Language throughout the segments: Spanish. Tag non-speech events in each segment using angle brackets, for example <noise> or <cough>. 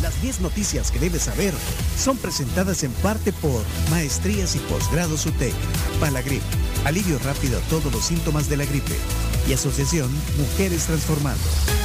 Las 10 noticias que debes saber son presentadas en parte por Maestrías y Posgrados UTEC, Palagrip, alivio rápido a todos los síntomas de la gripe y Asociación Mujeres Transformando.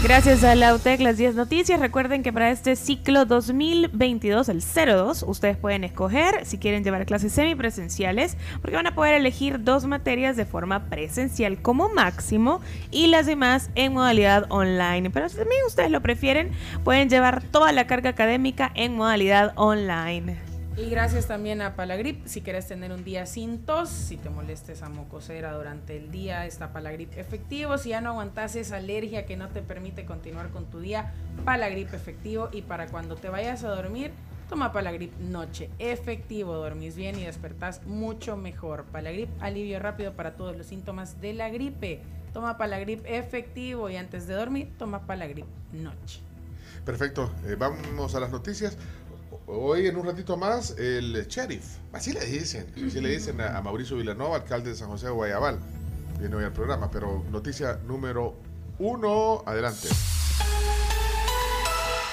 Gracias a la UTEC, las 10 noticias. Recuerden que para este ciclo 2022, el 02, ustedes pueden escoger si quieren llevar clases semipresenciales, porque van a poder elegir dos materias de forma presencial como máximo y las demás en modalidad online. Pero si también ustedes lo prefieren, pueden llevar toda la carga académica en modalidad online. Y gracias también a Palagrip. Si quieres tener un día sin tos, si te molesta esa mocosera durante el día, está Palagrip efectivo. Si ya no aguantas esa alergia que no te permite continuar con tu día, Palagrip efectivo. Y para cuando te vayas a dormir, toma Palagrip noche. Efectivo, dormís bien y despertás mucho mejor. Palagrip, alivio rápido para todos los síntomas de la gripe. Toma Palagrip efectivo y antes de dormir, toma Palagrip noche. Perfecto, eh, vamos a las noticias. Hoy en un ratito más, el sheriff, así le dicen, así le dicen a, Mauricio Villanova, alcalde de San José de Guayabal. Viene hoy al programa, pero noticia número uno, adelante.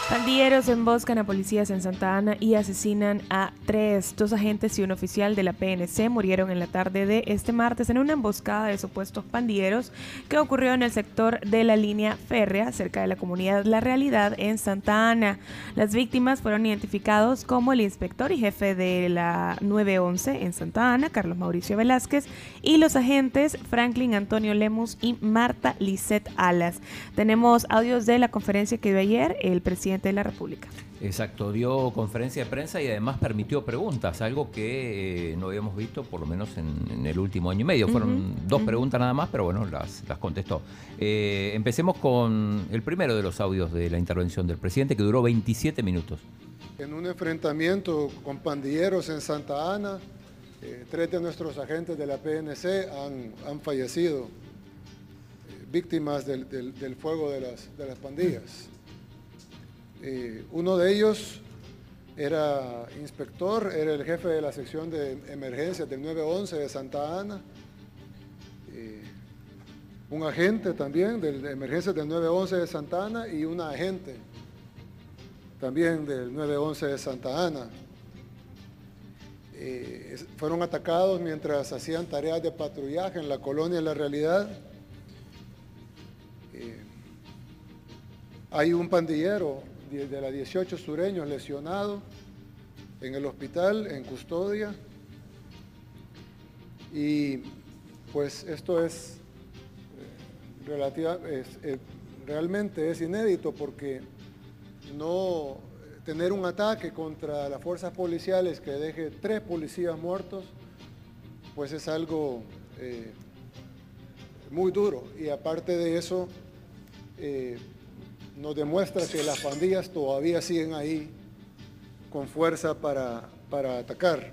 Pandilleros emboscan a policías en Santa Ana y asesinan a tres. Dos agentes y un oficial de la PNC murieron en la tarde de este martes en una emboscada de supuestos pandilleros que ocurrió en el sector de la línea férrea cerca de la comunidad La Realidad en Santa Ana. Las víctimas fueron identificados como el inspector y jefe de la 911 en Santa Ana, Carlos Mauricio Velázquez, y los agentes Franklin Antonio Lemus y Marta Lisset Alas. Tenemos audios de la conferencia que dio ayer el presidente de la República. Exacto, dio conferencia de prensa y además permitió preguntas, algo que eh, no habíamos visto por lo menos en, el último año y medio. Fueron dos preguntas nada más, pero bueno, las, las contestó. Eh, empecemos con el primero de los audios de la intervención del presidente, que duró 27 minutos. En un enfrentamiento con pandilleros en Santa Ana, eh, tres de nuestros agentes de la PNC han, fallecido, víctimas del, fuego de las, de las pandillas. Eh, uno de ellos era inspector, era el jefe de la sección de emergencias del 911 de Santa Ana. Eh, un agente también de emergencias del 911 de Santa Ana y una agente también del 911 de Santa Ana. Eh, fueron atacados mientras hacían tareas de patrullaje en la colonia La Realidad. hay un pandillero de la 18 sureños lesionados en el hospital, en custodia. Y pues esto es, eh, relativa, eh, realmente es inédito porque no tener un ataque contra las fuerzas policiales que deje tres policías muertos, pues es algo eh, muy duro. Y aparte de eso, nos demuestra que las pandillas todavía siguen ahí con fuerza para, para atacar.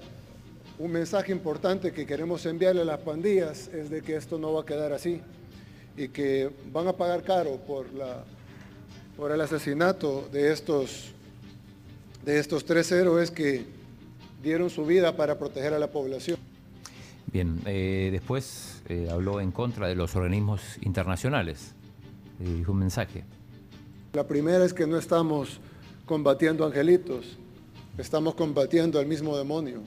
Un mensaje importante que queremos enviarle a las pandillas es de que esto no va a quedar así y que van a pagar caro por, la, por el asesinato de estos, de estos tres héroes que dieron su vida para proteger a la población. Bien, eh, después eh, habló en contra de los organismos internacionales. Eh, dijo un mensaje. La primera es que no estamos combatiendo angelitos, estamos combatiendo al mismo demonio.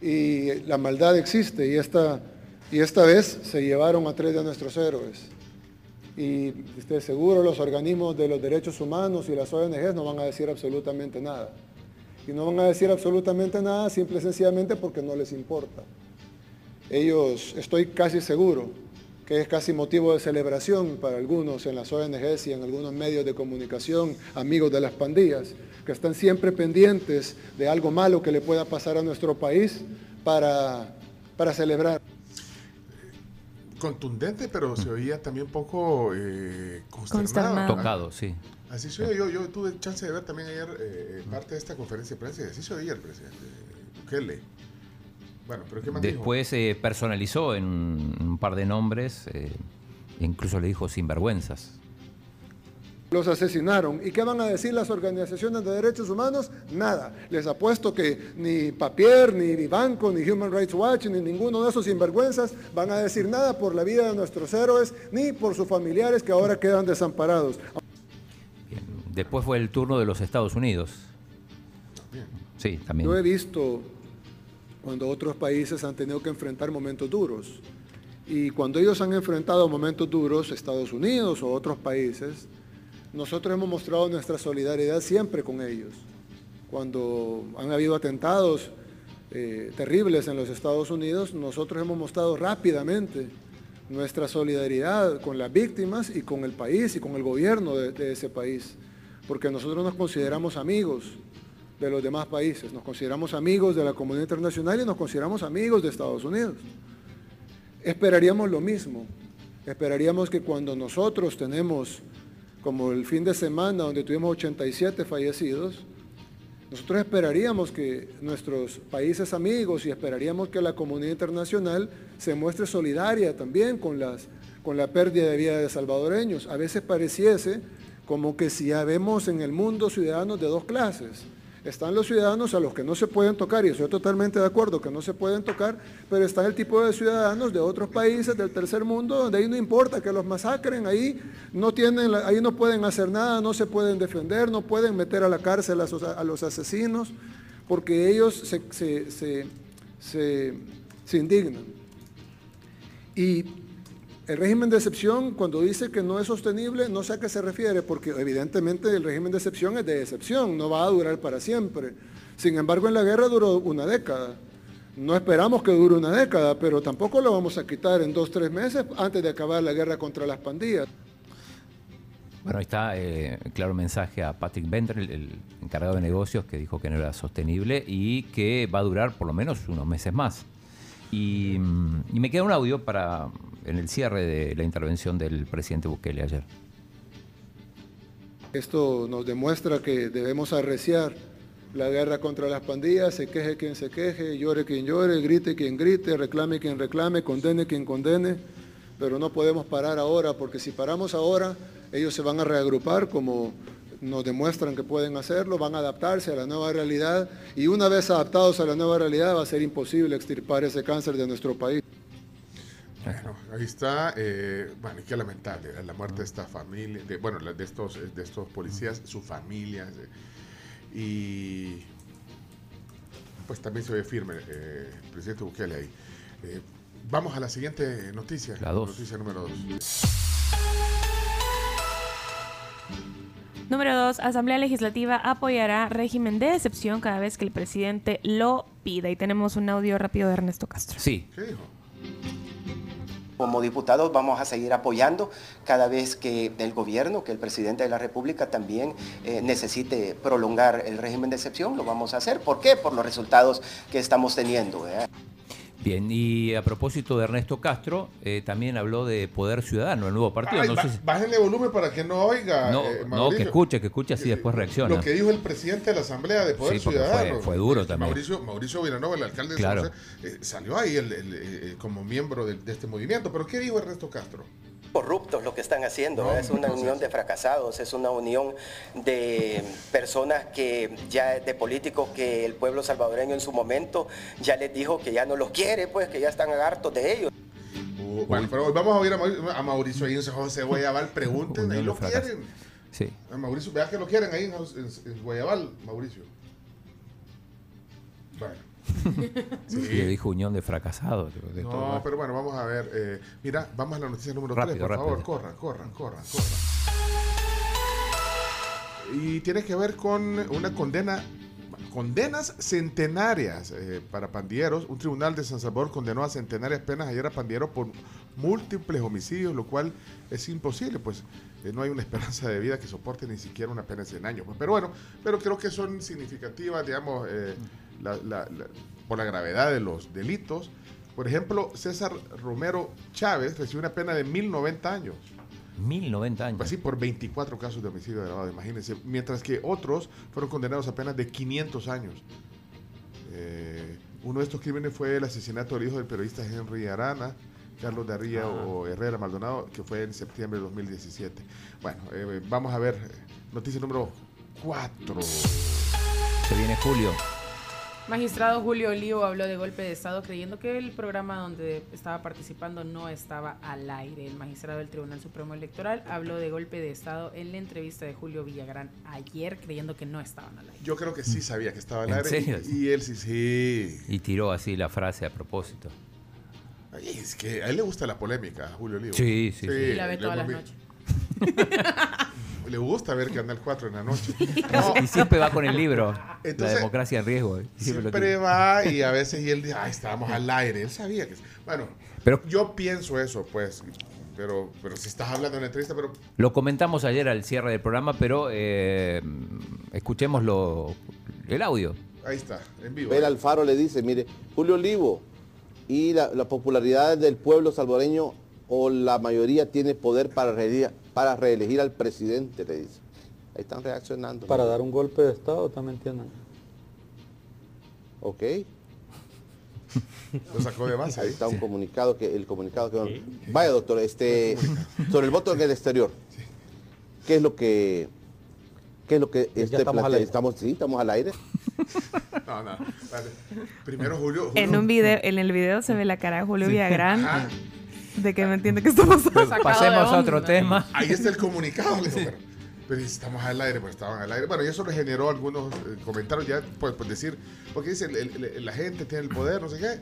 Y la maldad existe y esta, y esta vez se llevaron a tres de nuestros héroes. Y esté seguro los organismos de los derechos humanos y las ONGs no van a decir absolutamente nada. Y no van a decir absolutamente nada simple y sencillamente porque no les importa. Ellos, estoy casi seguro, que es casi motivo de celebración para algunos en las ONGs y en algunos medios de comunicación, amigos de las pandillas, que están siempre pendientes de algo malo que le pueda pasar a nuestro país para, para celebrar. Contundente, pero se oía también un poco eh, consternado. Tocado, sí. Así se oía. Yo, yo tuve chance de ver también ayer eh, parte de esta conferencia de prensa y así se oía el presidente Bukele. Después se personalizó en un, par de nombres, eh, incluso le dijo sinvergüenzas. Los asesinaron. ¿Y qué van a decir las organizaciones de derechos humanos? Nada. Les apuesto que ni Papier, ni, ni Banco, ni Human Rights Watch, ni ninguno de esos sinvergüenzas van a decir nada por la vida de nuestros héroes, ni por sus familiares que ahora quedan desamparados. Bien. Después fue el turno de los Estados Unidos. Sí, también. Yo he visto cuando otros países han tenido que enfrentar momentos duros. Y cuando ellos han enfrentado momentos duros, Estados Unidos o otros países, nosotros hemos mostrado nuestra solidaridad siempre con ellos. Cuando han habido atentados eh, terribles en los Estados Unidos, nosotros hemos mostrado rápidamente nuestra solidaridad con las víctimas y con el país y con el gobierno de, de ese país, porque nosotros nos consideramos amigos de los demás países, nos consideramos amigos de la comunidad internacional y nos consideramos amigos de Estados Unidos. Esperaríamos lo mismo, esperaríamos que cuando nosotros tenemos como el fin de semana donde tuvimos 87 fallecidos, nosotros esperaríamos que nuestros países amigos y esperaríamos que la comunidad internacional se muestre solidaria también con, las, con la pérdida de vida de salvadoreños. A veces pareciese como que si ya vemos en el mundo ciudadanos de dos clases, están los ciudadanos a los que no se pueden tocar, y estoy totalmente de acuerdo que no se pueden tocar, pero está el tipo de ciudadanos de otros países del tercer mundo, donde ahí no importa que los masacren, ahí no, tienen, ahí no pueden hacer nada, no se pueden defender, no pueden meter a la cárcel a, los asesinos, porque ellos se, se, se, se indignan. Y el régimen de excepción, cuando dice que no es sostenible, no sé a qué se refiere, porque evidentemente el régimen de excepción es de excepción, no va a durar para siempre. Sin embargo, en la guerra duró una década. No esperamos que dure una década, pero tampoco lo vamos a quitar en dos, tres meses antes de acabar la guerra contra las pandillas. Bueno, ahí está eh, claro mensaje a Patrick Bender, el, encargado de negocios, que dijo que no era sostenible y que va a durar por lo menos unos meses más. Y, y me queda un audio para en el cierre de la intervención del presidente Bukele ayer. Esto nos demuestra que debemos arreciar la guerra contra las pandillas, se queje quien se queje, llore quien llore, grite quien grite, reclame quien reclame, condene quien condene, pero no podemos parar ahora porque si paramos ahora, ellos se van a reagrupar como nos demuestran que pueden hacerlo, van a adaptarse a la nueva realidad y una vez adaptados a la nueva realidad va a ser imposible extirpar ese cáncer de nuestro país. Bueno, ahí está. Eh, bueno, y qué lamentable ¿eh? la muerte de esta familia, de, bueno, de estos, de estos policías, sus familias. Eh, y pues también se ve firme el presidente Bukele ahí. vamos a la siguiente noticia. La dos. Noticia número dos. Número 2. Asamblea Legislativa apoyará régimen de excepción cada vez que el presidente lo pida. Y tenemos un audio rápido de Ernesto Castro. Sí. ¿Qué dijo? Como diputados vamos a seguir apoyando cada vez que el gobierno, que el presidente de la República también eh, necesite prolongar el régimen de excepción, lo vamos a hacer. ¿Por qué? Por los resultados que estamos teniendo. ¿eh? Bien, y a propósito de Ernesto Castro, eh, también habló de Poder Ciudadano, el nuevo partido. Ay, no, ba- sé si- Bájenle volumen para que no oiga. no, eh, no, que escuche, que escuche así después reacciona. Lo que dijo el presidente de la Asamblea de Poder Sí, Ciudadano. fue- fue duro también. Mauricio, Mauricio Villanova, el alcalde de Claro. San José, eh, salió ahí el- el- eh, como miembro de, de este movimiento. ¿Pero qué dijo Ernesto Castro? Corruptos lo que están haciendo. No, es una unión de fracasados, es una unión de personas que ya de políticos que el pueblo salvadoreño en su momento ya les dijo que ya no los quiere, pues que ya están hartos de ellos. Uh, bueno, pero hoy vamos a oír a Mauricio, a Mauricio ahí en San José Guayabal. Pregunten, ahí de lo quieren. Sí. A Mauricio, vea que lo quieren ahí en, en- en Guayabal, Mauricio. Bueno. <laughs> Y le dijo unión de fracasados. de- No, todo. pero bueno, vamos a ver. eh, mira, vamos a la noticia número 3, Rápido, por favor. Corran, corran, corran, corran. Y tiene que ver con una condena, condenas centenarias eh, para pandilleros. Un tribunal de San Salvador condenó a centenarias penas ayer a pandilleros por múltiples homicidios, lo cual es imposible, pues eh, no hay una <laughs> esperanza de vida que soporte ni siquiera una pena de 100 años. pues. pero bueno, pero creo que son significativas, digamos, eh, la- la- la- por la gravedad de los delitos. Por ejemplo, César Romero Chávez recibió una pena de 1090 años. 1090 años. Pues sí, por 24 casos de homicidio agravado, imagínense. Mientras que otros fueron condenados a penas de 500 años. Eh, uno de estos crímenes fue el asesinato del hijo del periodista Henry Arana, Carlos Darría o Herrera Maldonado, que fue en septiembre de 2017. Bueno, eh, vamos a ver, noticia número 4. Se viene Julio. Magistrado Julio Olivo habló de golpe de Estado creyendo que el programa donde estaba participando no estaba al aire. El magistrado del Tribunal Supremo Electoral habló de golpe de Estado en la entrevista de Julio Villagrán ayer creyendo que no estaban al aire. Yo creo que sí sabía que estaba al ¿En aire. serio? Y, y él sí, sí. Y tiró así la frase a propósito. Ay, es que a él le gusta la polémica, a Julio Olivo. Sí, sí, sí. Y la ve todas las noches. <laughs> Le gusta ver Canal 4 en la noche. <laughs> Y siempre va con el libro. Entonces, la democracia en riesgo. eh. Siempre va y a veces y él dice, ay, estábamos al aire. Él sabía que... Bueno, Pero- yo pienso eso, pues. Pero, pero si estás hablando en la entrevista, pero Lo comentamos ayer al cierre del programa, pero eh, escuchemos lo- el audio. ahí está, en vivo. Abel Alfaro le dice, mire, Julio Olivo y la, la popularidad del pueblo salvadoreño o la mayoría tiene poder para reelegir, para reelegir al presidente, le dice. Ahí están reaccionando. Para dar un golpe de Estado, también entiendan. Ok, Lo sacó de base ahí está un comunicado que el comunicado que vaya doctor, este sobre el voto en el exterior. ¿Qué es lo que qué es lo que este estamos al plantea? aire. estamos sí, estamos al aire. No, no. Primero Julio. Julio- En un video, en el video se ve la cara de Julio Villagrán Ajá. De que no entiende qué está pasando. De Pasemos a otro tema. Ahí está el comunicado. Le digo, pero, pero estamos al aire, pues estaban al aire. Bueno, y eso le generó algunos eh, comentarios ya, pues, pues decir, porque dice, el- el- el- la gente tiene el poder, no sé qué,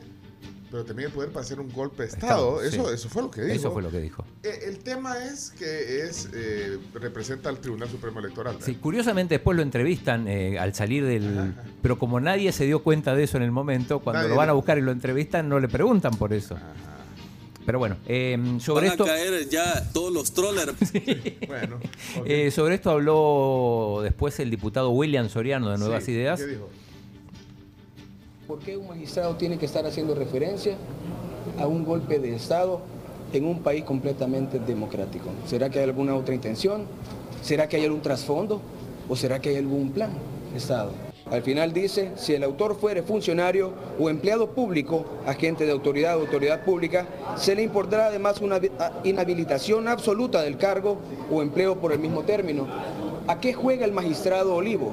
pero también el poder para hacer un golpe de Estado. Estado, eso, sí. eso fue lo que dijo. Eso fue lo que dijo. Eh, El tema es que es eh, representa al Tribunal Supremo Electoral. Sí, curiosamente después lo entrevistan eh, al salir del... Pero como nadie se dio cuenta de eso en el momento, cuando Nadie lo van a buscar y lo entrevistan, no le preguntan por eso. Pero bueno, eh, sobre Van esto... a caer ya todos los trollers. <laughs> Bueno, eh, sobre esto habló después el diputado William Soriano de Nuevas Sí, Ideas. ¿Qué dijo? ¿Por qué un magistrado tiene que estar haciendo referencia a un golpe de Estado en un país completamente democrático? ¿Será que hay alguna otra intención? ¿Será que hay algún trasfondo? ¿O será que hay algún plan de Estado? Al final dice, si el autor fuere funcionario o empleado público, agente de autoridad o autoridad pública, se le importará además una vi- a- inhabilitación absoluta del cargo o empleo por el mismo término. ¿A qué juega el magistrado Olivo?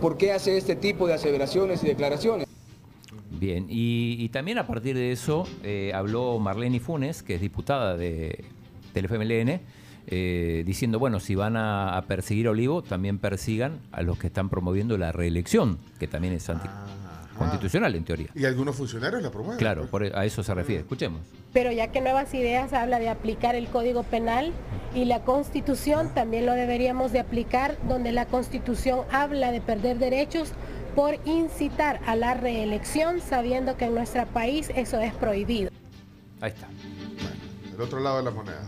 ¿Por qué hace este tipo de aseveraciones y declaraciones? Bien, y, y también a partir de eso eh, habló Marlene Funes, que es diputada de, del FMLN, eh, diciendo, bueno, si van a, a perseguir a Olivo, también persigan a los que están promoviendo la reelección, que también es anticonstitucional en teoría. Y algunos funcionarios la promueven. Claro, pues. por- e, a eso se refiere. Escuchemos. Pero ya que Nuevas Ideas habla de aplicar el Código Penal y la Constitución, también lo deberíamos de aplicar donde la Constitución habla de perder derechos por incitar a la reelección, sabiendo que en nuestro país eso es prohibido. Ahí está. El otro lado de la moneda.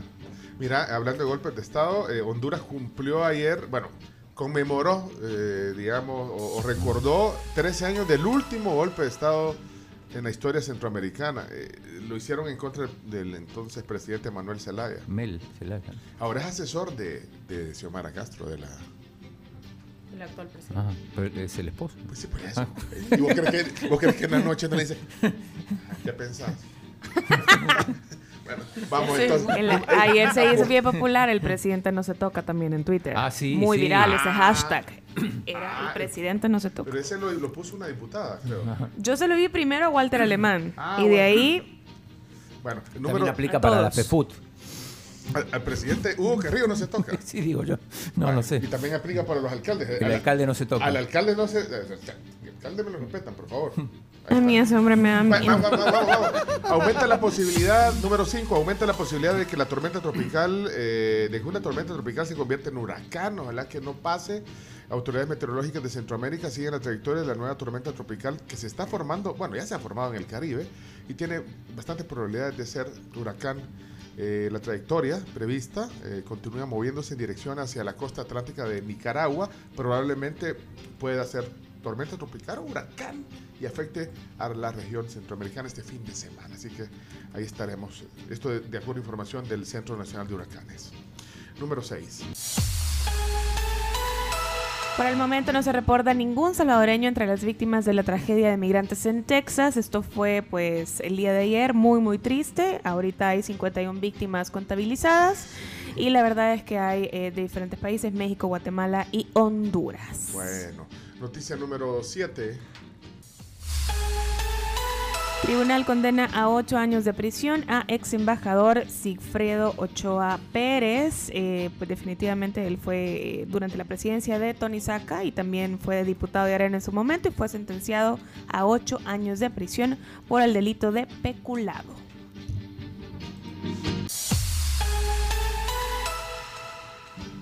Mira, hablando de golpes de Estado, eh, Honduras cumplió ayer, bueno, conmemoró, eh, digamos, o, o recordó 13 años del último golpe de Estado en la historia centroamericana. Eh, lo hicieron en contra del entonces presidente Manuel Zelaya. Mel, Zelaya. Ahora es asesor de, de Xiomara Castro, de la... El actual presidente. Ajá, pero es el esposo. Pues sí, por eso. ¿Y vos crees, que, vos crees que en la noche no le dice, ¿qué pensás? <laughs> bueno, vamos Sí. entonces. Ayer se hizo bien popular el presidente no se toca también en Twitter. Ah, sí, Muy sí. viral ese Ah. hashtag. <clears throat> Era el presidente no se toca. Pero ese lo, lo puso una diputada, creo. Yo se lo vi primero a Walter Alemán Ah, y de ahí Bueno, el También aplica para la todos. FEFUT. al, al presidente Hugo Carrillo no se toca. <laughs> Sí, digo yo. No, Bueno, no sé. Y también aplica para los alcaldes. El Al- alcalde no se toca. Al alcalde no se. El alcalde me lo respetan, por favor. <laughs> a mí ese hombre me da miedo. va- va- va- vamos, vamos. Aumenta la posibilidad, número 5, aumenta la posibilidad de que la tormenta tropical, eh, de que una tormenta tropical se convierta en huracán, ojalá que no pase. Autoridades meteorológicas de Centroamérica siguen la trayectoria de la nueva tormenta tropical que se está formando, bueno, ya se ha formado en el Caribe y tiene bastantes probabilidades de ser huracán. Eh, la trayectoria prevista eh, continúa moviéndose en dirección hacia la costa atlántica de Nicaragua, probablemente pueda ser tormenta tropical o huracán y afecte a la región centroamericana este fin de semana. Así que ahí estaremos. Esto de, de acuerdo a información del Centro Nacional de Huracanes. Número 6. Por el momento no se reporta ningún salvadoreño entre las víctimas de la tragedia de migrantes en Texas. Esto fue pues el día de ayer, muy muy triste. Ahorita hay 51 víctimas contabilizadas y la verdad es que hay eh, de diferentes países, México, Guatemala y Honduras. Bueno, noticia número 7. Tribunal condena a ocho años de prisión a ex embajador Sigfredo Ochoa Pérez. Eh, pues definitivamente él fue eh, durante la presidencia de Tony Saca y también fue diputado de Arena en su momento y fue sentenciado a ocho años de prisión por el delito de peculado.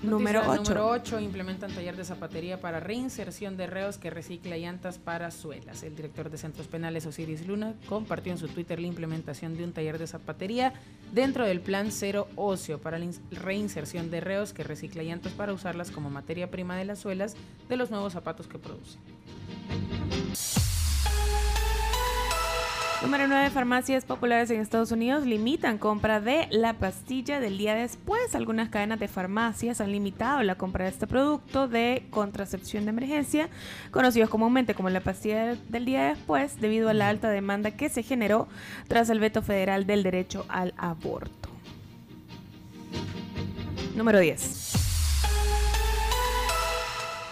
Número Noticia 8. Número 8. Implementan taller de zapatería para reinserción de reos que recicla llantas para suelas. El director de Centros Penales, Osiris Luna, compartió en su Twitter la implementación de un taller de zapatería dentro del Plan Cero Ocio para la ins- reinserción de reos que recicla llantas para usarlas como materia prima de las suelas de los nuevos zapatos que produce. Número 9. Farmacias populares en Estados Unidos limitan compra de la pastilla del día después. Algunas cadenas de farmacias han limitado la compra de este producto de contracepción de emergencia, conocidos comúnmente como la pastilla del día después, debido a la alta demanda que se generó tras el veto federal del derecho al aborto. Número 10.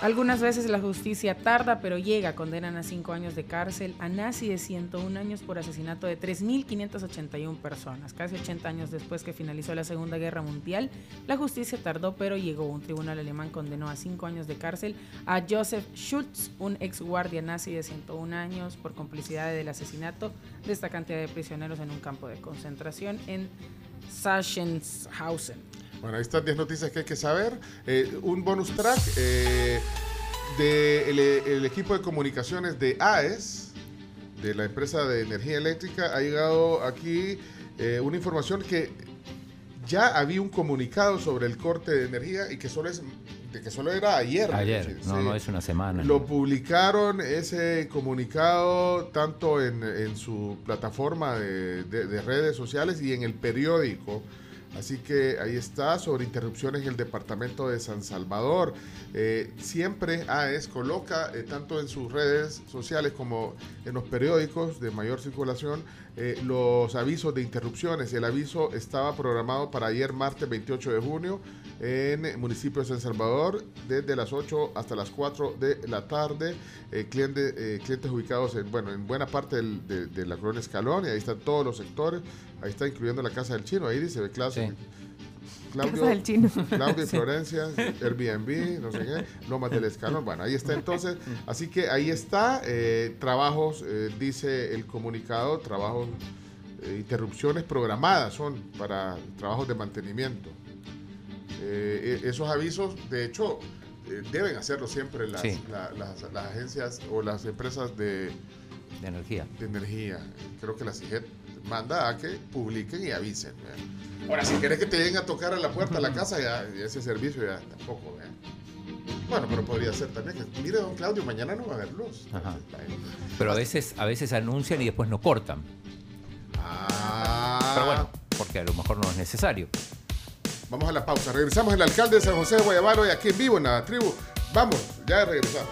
Algunas veces la justicia tarda, pero llega. Condenan a cinco años de cárcel a Nazi de 101 años por asesinato de 3.581 personas. Casi 80 años después que finalizó la Segunda Guerra Mundial, la justicia tardó, pero llegó. Un tribunal alemán condenó a cinco años de cárcel a Joseph Schultz, un ex guardia nazi de 101 años, por complicidad del asesinato de esta cantidad de prisioneros en un campo de concentración en Sachsenhausen. Bueno, ahí están 10 noticias que hay que saber. Eh, un bonus track eh, del el equipo de comunicaciones de AES, de la empresa de energía eléctrica, ha llegado aquí eh, una información que ya había un comunicado sobre el corte de energía y que solo es que solo era ayer. Ayer, no, sí. no es una semana. Lo publicaron ese comunicado tanto en, en su plataforma de, de- de redes sociales y en el periódico. Así que ahí está sobre interrupciones en el departamento de San Salvador. Eh, siempre AES coloca, eh, tanto en sus redes sociales como en los periódicos de mayor circulación, eh, los avisos de interrupciones. El aviso estaba programado para ayer, martes 28 de junio, en el municipio de San Salvador, desde las 8 hasta las 4 de la tarde. Eh, cliente- eh, clientes ubicados en, bueno, en buena parte del- de, de la colonia Escalón, y ahí están todos los sectores. Ahí está incluyendo la Casa del Chino, ahí dice clase. Claudio, Casa del Chino. Claudio y <laughs> Sí. Florencia, Airbnb, no sé qué, Lomas del Escalón. Bueno, ahí está entonces. Así que ahí está. eh, trabajos, eh, dice el comunicado, trabajos, eh, interrupciones programadas son para trabajos de mantenimiento. Eh, e- esos avisos, de hecho, eh, deben hacerlo siempre las, Sí. la- las, las agencias o las empresas de, de energía. de energía. Creo que la CIGET manda a que publiquen y avisen. ¿verdad? Ahora, si querés que te lleguen a tocar a la puerta de la casa, ya, ya ese servicio ya tampoco. ¿verdad? Bueno, pero podría ser también que, mire, don Claudio, mañana no va a haber luz. Ajá. Pero a veces, a veces anuncian y después no cortan. Ah. Pero bueno, porque a lo mejor no es necesario. Vamos a la pausa. Regresamos el alcalde de San José de Guayabalo y aquí en vivo en la tribu. Vamos, ya regresamos.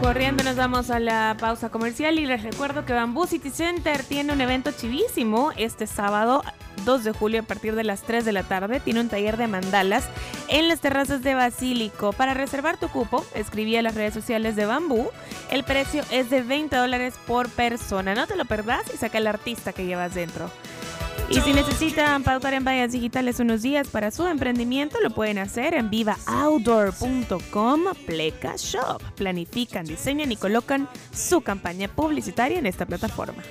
Corriendo nos vamos a la pausa comercial y les recuerdo que Bamboo City Center tiene un evento chivísimo este sábado 2 de julio a partir de las 3 de la tarde. Tiene un taller de mandalas en las terrazas de Basílico. Para reservar tu cupo, escribí a las redes sociales de Bambú. El precio es de 20 dólares por persona. No te lo perdás y saca el artista que llevas dentro. Y si necesitan pautar en vallas digitales unos días para su emprendimiento, lo pueden hacer en vivaoutdoor.com Pleca Shop. Planifican, diseñan y colocan su campaña publicitaria en esta plataforma.